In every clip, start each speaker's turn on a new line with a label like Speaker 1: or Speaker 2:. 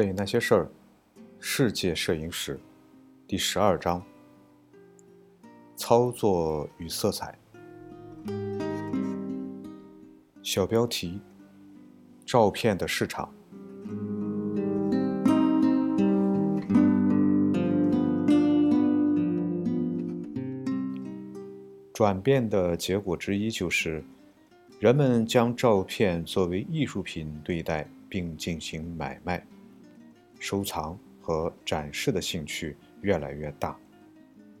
Speaker 1: 摄影那些事儿，世界摄影史第十二章：操作与色彩。小标题：照片的市场。转变的结果之一就是，人们将照片作为艺术品对待，并进行买卖、收藏和展示的兴趣越来越大。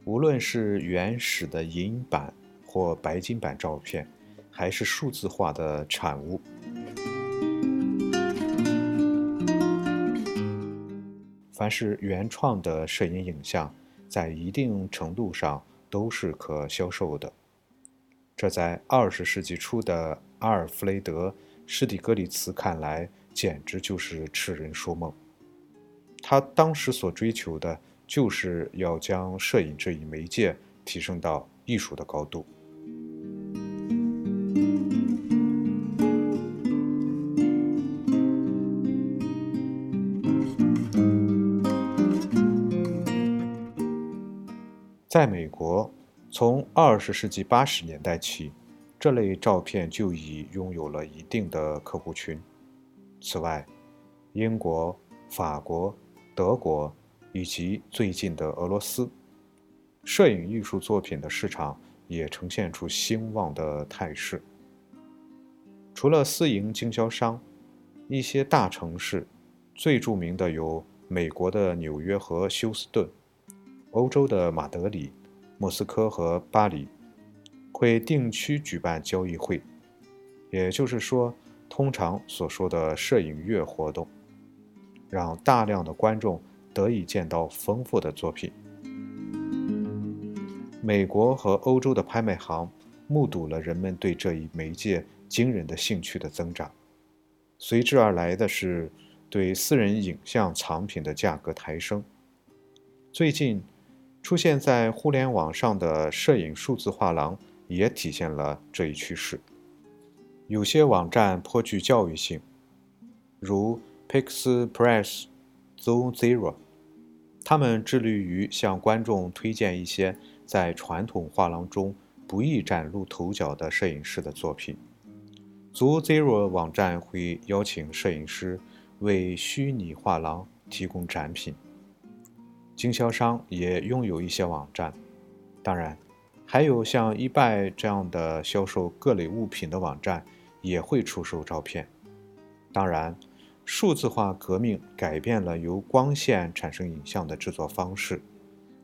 Speaker 1: 无论是原始的银版或白金版照片，还是数字化的产物，凡是原创的摄影影像，在一定程度上。都是可销售的。这在二十世纪初的阿尔弗雷德·施蒂格里茨看来，简直就是痴人说梦。他当时所追求的，就是要将摄影这一媒介提升到艺术的高度。在美国，从二十世纪八十年代起，这类照片就已拥有了一定的客户群。此外，英国、法国、德国以及最近的俄罗斯，摄影艺术作品的市场也呈现出兴旺的态势。除了私营经销商，一些大城市，最著名的有美国的纽约和休斯顿。欧洲的马德里、莫斯科和巴黎会定期举办交易会，也就是说，通常所说的摄影月活动，让大量的观众得以见到丰富的作品。美国和欧洲的拍卖行目睹了人们对这一媒介惊人的兴趣的增长，随之而来的是对私人影像藏品的价格抬升。最近。出现在互联网上的摄影数字画廊也体现了这一趋势。有些网站颇具教育性，如 Pixpress、ZooZero，他们致力于向观众推荐一些在传统画廊中不易崭露头角的摄影师的作品。ZooZero 网站会邀请摄影师为虚拟画廊提供展品。经销商也拥有一些网站，当然，还有像 eBay 这样的销售各类物品的网站也会出售照片。当然，数字化革命改变了由光线产生影像的制作方式，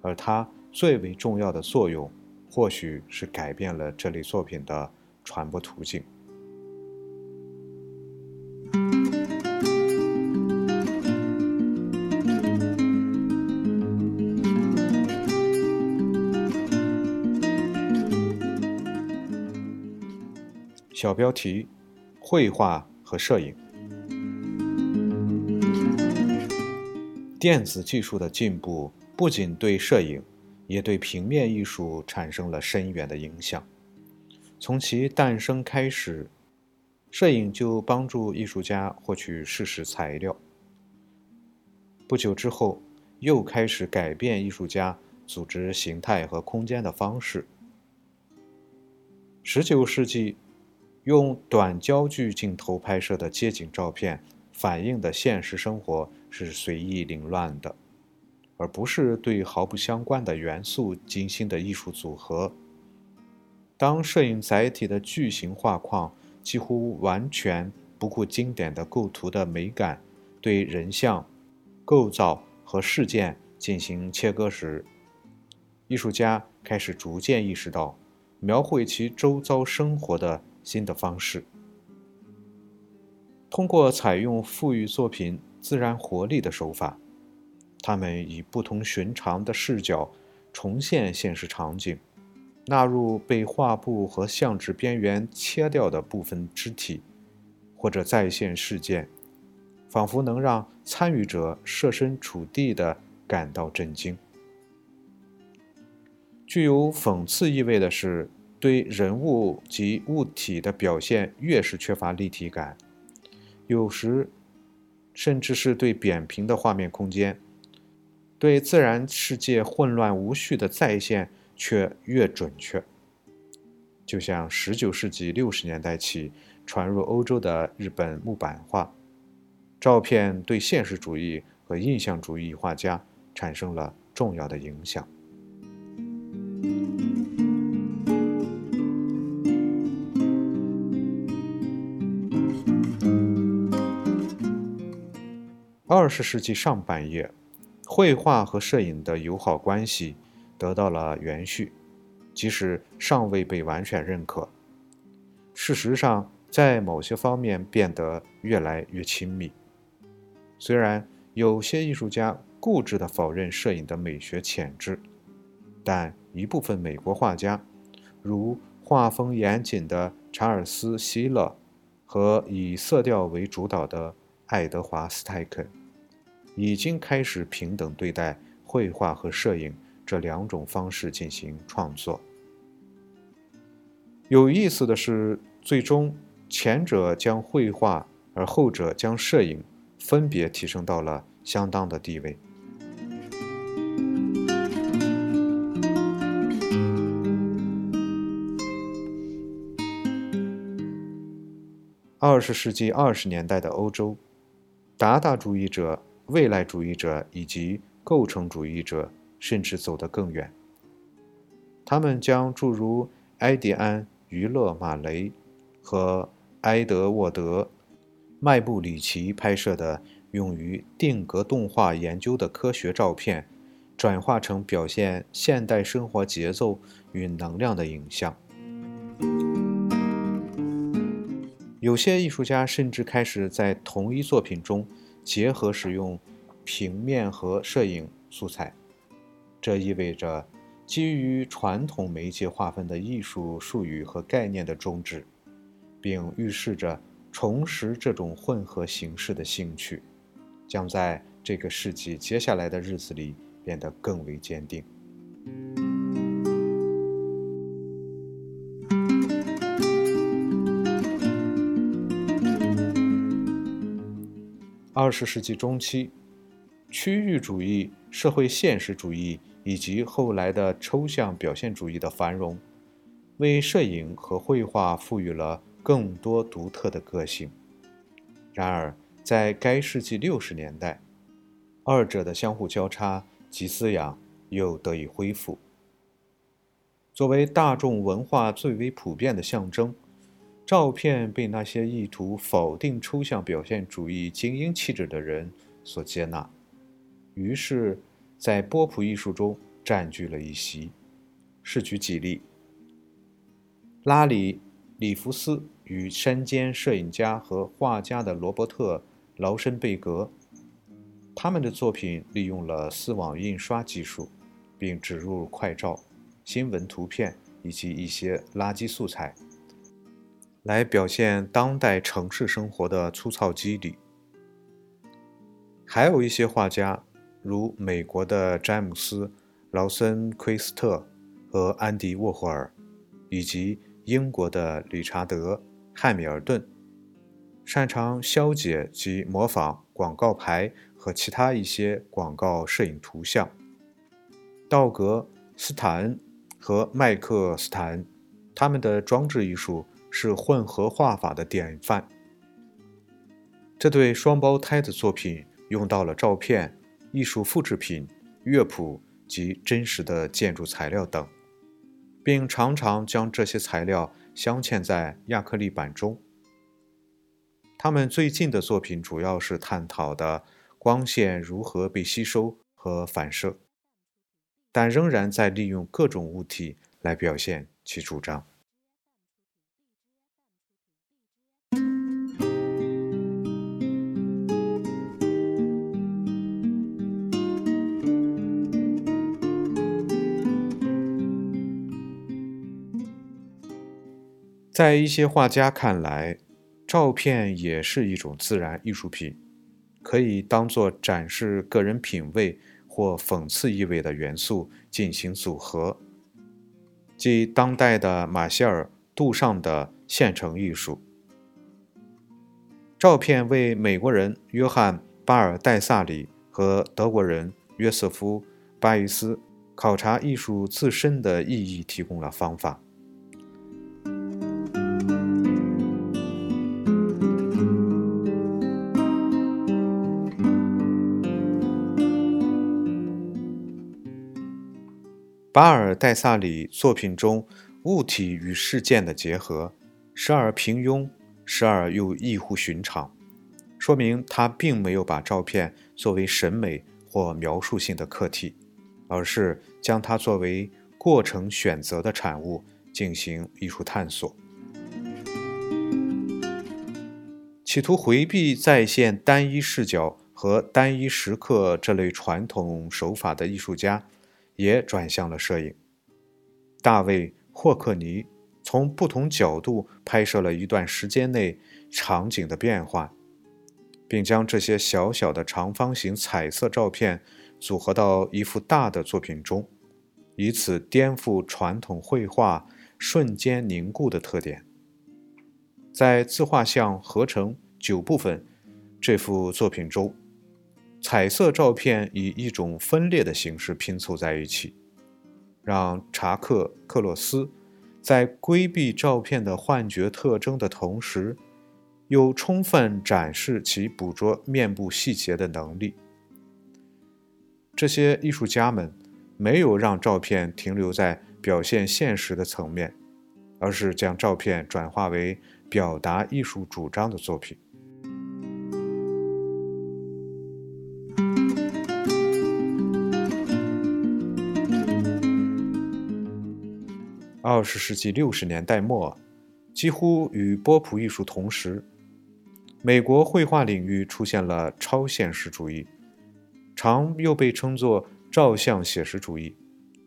Speaker 1: 而它最为重要的作用，或许是改变了这类作品的传播途径。小标题：绘画和摄影。电子技术的进步不仅对摄影，也对平面艺术产生了深远的影响。从其诞生开始，摄影就帮助艺术家获取事实材料。不久之后，又开始改变艺术家组织形态和空间的方式。十九世纪。用短焦距镜头拍摄的街景照片，反映的现实生活是随意凌乱的，而不是对毫不相关的元素精心的艺术组合。当摄影载体的巨型画框几乎完全不顾经典的构图的美感，对人像、构造和事件进行切割时，艺术家开始逐渐意识到，描绘其周遭生活的。新的方式，通过采用赋予作品自然活力的手法，他们以不同寻常的视角重现现实场景，纳入被画布和相纸边缘切掉的部分肢体，或者再现事件，仿佛能让参与者设身处地地感到震惊。具有讽刺意味的是。对人物及物体的表现越是缺乏立体感，有时甚至是对扁平的画面空间，对自然世界混乱无序的再现却越准确。就像19世纪60年代起传入欧洲的日本木版画，照片对现实主义和印象主义画家产生了重要的影响。二十世纪上半叶，绘画和摄影的友好关系得到了延续，即使尚未被完全认可。事实上，在某些方面变得越来越亲密。虽然有些艺术家固执地否认摄影的美学潜质，但一部分美国画家，如画风严谨的查尔斯·希勒和以色调为主导的。爱德华·斯泰肯已经开始平等对待绘画和摄影这两种方式进行创作。有意思的是，最终前者将绘画，而后者将摄影分别提升到了相当的地位。二十世纪二十年代的欧洲。达达主义者、未来主义者以及构成主义者甚至走得更远。他们将诸如埃迪安·于勒·马雷和埃德沃德·麦布里奇拍摄的用于定格动画研究的科学照片，转化成表现现代生活节奏与能量的影像。有些艺术家甚至开始在同一作品中结合使用平面和摄影素材，这意味着基于传统媒介划分的艺术术语和概念的终止，并预示着重拾这种混合形式的兴趣将在这个世纪接下来的日子里变得更为坚定。二十世纪中期，区域主义、社会现实主义以及后来的抽象表现主义的繁荣，为摄影和绘画赋予了更多独特的个性。然而，在该世纪六十年代，二者的相互交叉及滋养又得以恢复。作为大众文化最为普遍的象征。照片被那些意图否定抽象表现主义精英气质的人所接纳，于是，在波普艺术中占据了一席。是举几例：拉里·里弗斯与山间摄影家和画家的罗伯特·劳申贝格，他们的作品利用了丝网印刷技术，并植入快照、新闻图片以及一些垃圾素材。来表现当代城市生活的粗糙肌理。还有一些画家，如美国的詹姆斯·劳森奎斯特和安迪·沃霍尔，以及英国的理查德·汉密尔顿，擅长消解及模仿广告牌和其他一些广告摄影图像。道格·斯坦和麦克斯坦，他们的装置艺术。是混合画法的典范。这对双胞胎的作品用到了照片、艺术复制品、乐谱及真实的建筑材料等，并常常将这些材料镶嵌在亚克力板中。他们最近的作品主要是探讨的光线如何被吸收和反射，但仍然在利用各种物体来表现其主张。在一些画家看来，照片也是一种自然艺术品，可以当做展示个人品味或讽刺意味的元素进行组合，即当代的马歇尔·杜尚的现成艺术。照片为美国人约翰·巴尔代萨里和德国人约瑟夫·巴伊斯考察艺术自身的意义提供了方法。巴尔代萨里作品中物体与事件的结合，时而平庸，时而又异乎寻常，说明他并没有把照片作为审美或描述性的客体，而是将它作为过程选择的产物进行艺术探索。企图回避再现单一视角和单一时刻这类传统手法的艺术家。也转向了摄影。大卫·霍克尼从不同角度拍摄了一段时间内场景的变化，并将这些小小的长方形彩色照片组合到一幅大的作品中，以此颠覆传统绘画瞬间凝固的特点。在自画像合成九部分这幅作品中。彩色照片以一种分裂的形式拼凑在一起，让查克·克洛斯在规避照片的幻觉特征的同时，又充分展示其捕捉面部细节的能力。这些艺术家们没有让照片停留在表现现实的层面，而是将照片转化为表达艺术主张的作品。二十世纪六十年代末，几乎与波普艺术同时，美国绘画领域出现了超现实主义，常又被称作照相写实主义。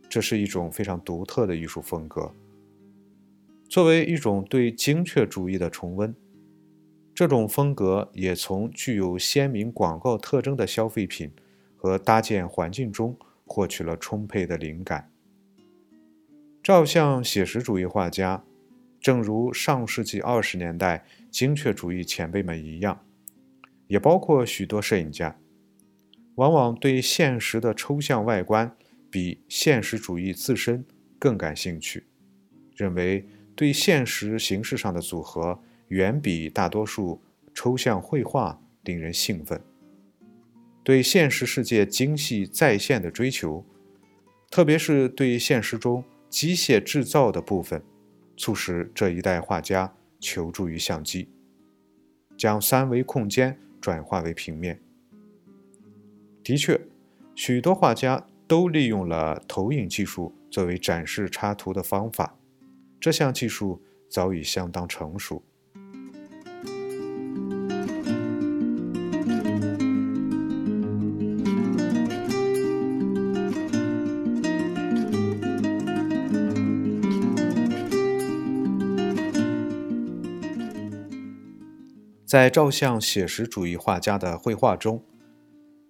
Speaker 1: 这是一种非常独特的艺术风格。作为一种对精确主义的重温，这种风格也从具有鲜明广告特征的消费品和搭建环境中获取了充沛的灵感。照相写实主义画家，正如上世纪二十年代精确主义前辈们一样，也包括许多摄影家，往往对现实的抽象外观比现实主义自身更感兴趣，认为对现实形式上的组合远比大多数抽象绘画令人兴奋。对现实世界精细再现的追求，特别是对现实中。机械制造的部分，促使这一代画家求助于相机，将三维空间转化为平面。的确，许多画家都利用了投影技术作为展示插图的方法，这项技术早已相当成熟。在照相写实主义画家的绘画中，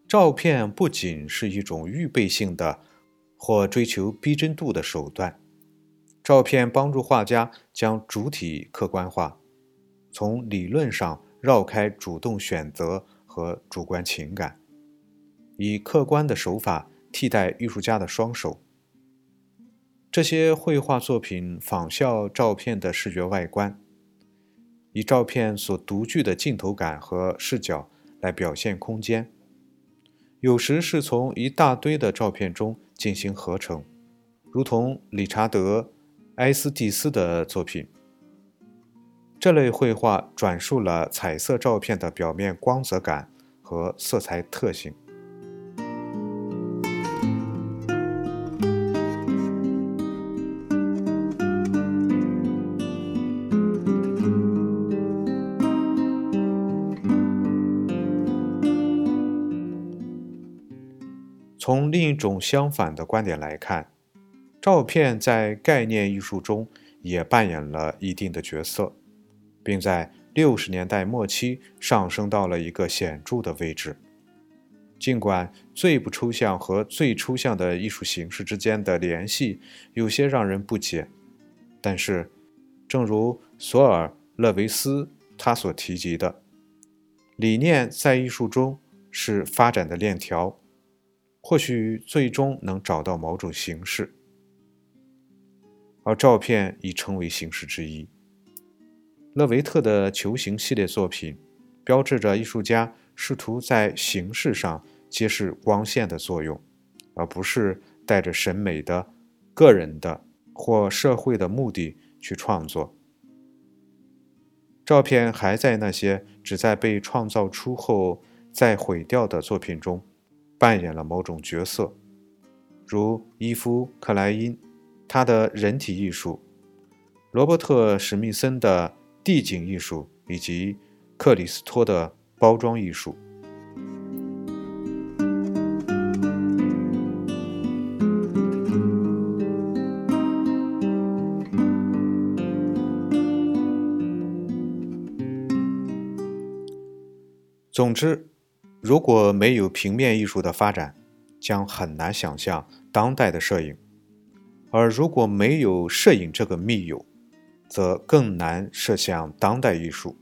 Speaker 1: 照片不仅是一种预备性的或追求逼真度的手段，照片帮助画家将主体客观化，从理论上绕开主动选择和主观情感，以客观的手法替代艺术家的双手。这些绘画作品仿效照片的视觉外观。以照片所独具的镜头感和视角来表现空间，有时是从一大堆的照片中进行合成，如同理查德·埃斯蒂斯的作品。这类绘画转述了彩色照片的表面光泽感和色彩特性。从另一种相反的观点来看，照片在概念艺术中也扮演了一定的角色，并在六十年代末期上升到了一个显著的位置。尽管最不抽象和最抽象的艺术形式之间的联系有些让人不解，但是，正如索尔·勒维斯他所提及的，理念在艺术中是发展的链条，或许最终能找到某种形式，而照片已成为形式之一。勒维特的球形系列作品，标志着艺术家试图在形式上揭示光线的作用，而不是带着审美的、个人的或社会的目的去创作。照片还在那些只在被创造出后再毁掉的作品中扮演了某种角色，如伊夫·克莱因，他的人体艺术；罗伯特·史密森的地景艺术，以及克里斯托的包装艺术。总之，如果没有平面艺术的发展，将很难想象当代的摄影；而如果没有摄影这个密友，则更难设想当代艺术。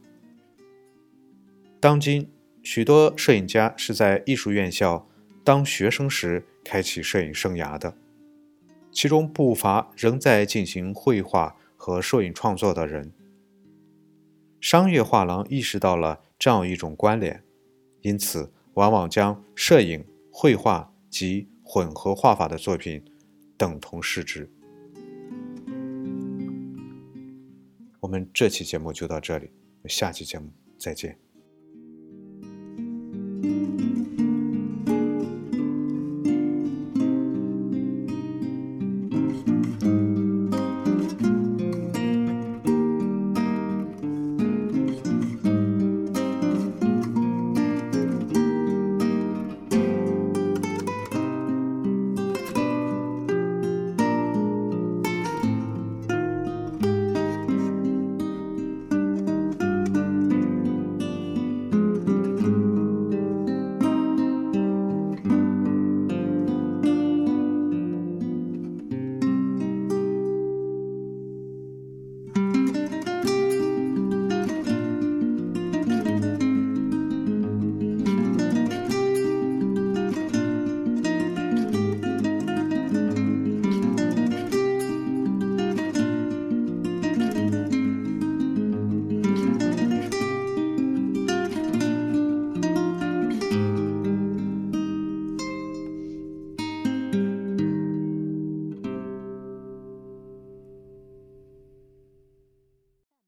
Speaker 1: 当今，许多摄影家是在艺术院校当学生时开启摄影生涯的，其中不乏仍在进行绘画和摄影创作的人。商业画廊意识到了这样一种关联。因此往往将摄影绘画及混合画法的作品等同视之。我们这期节目就到这里下期节目再见。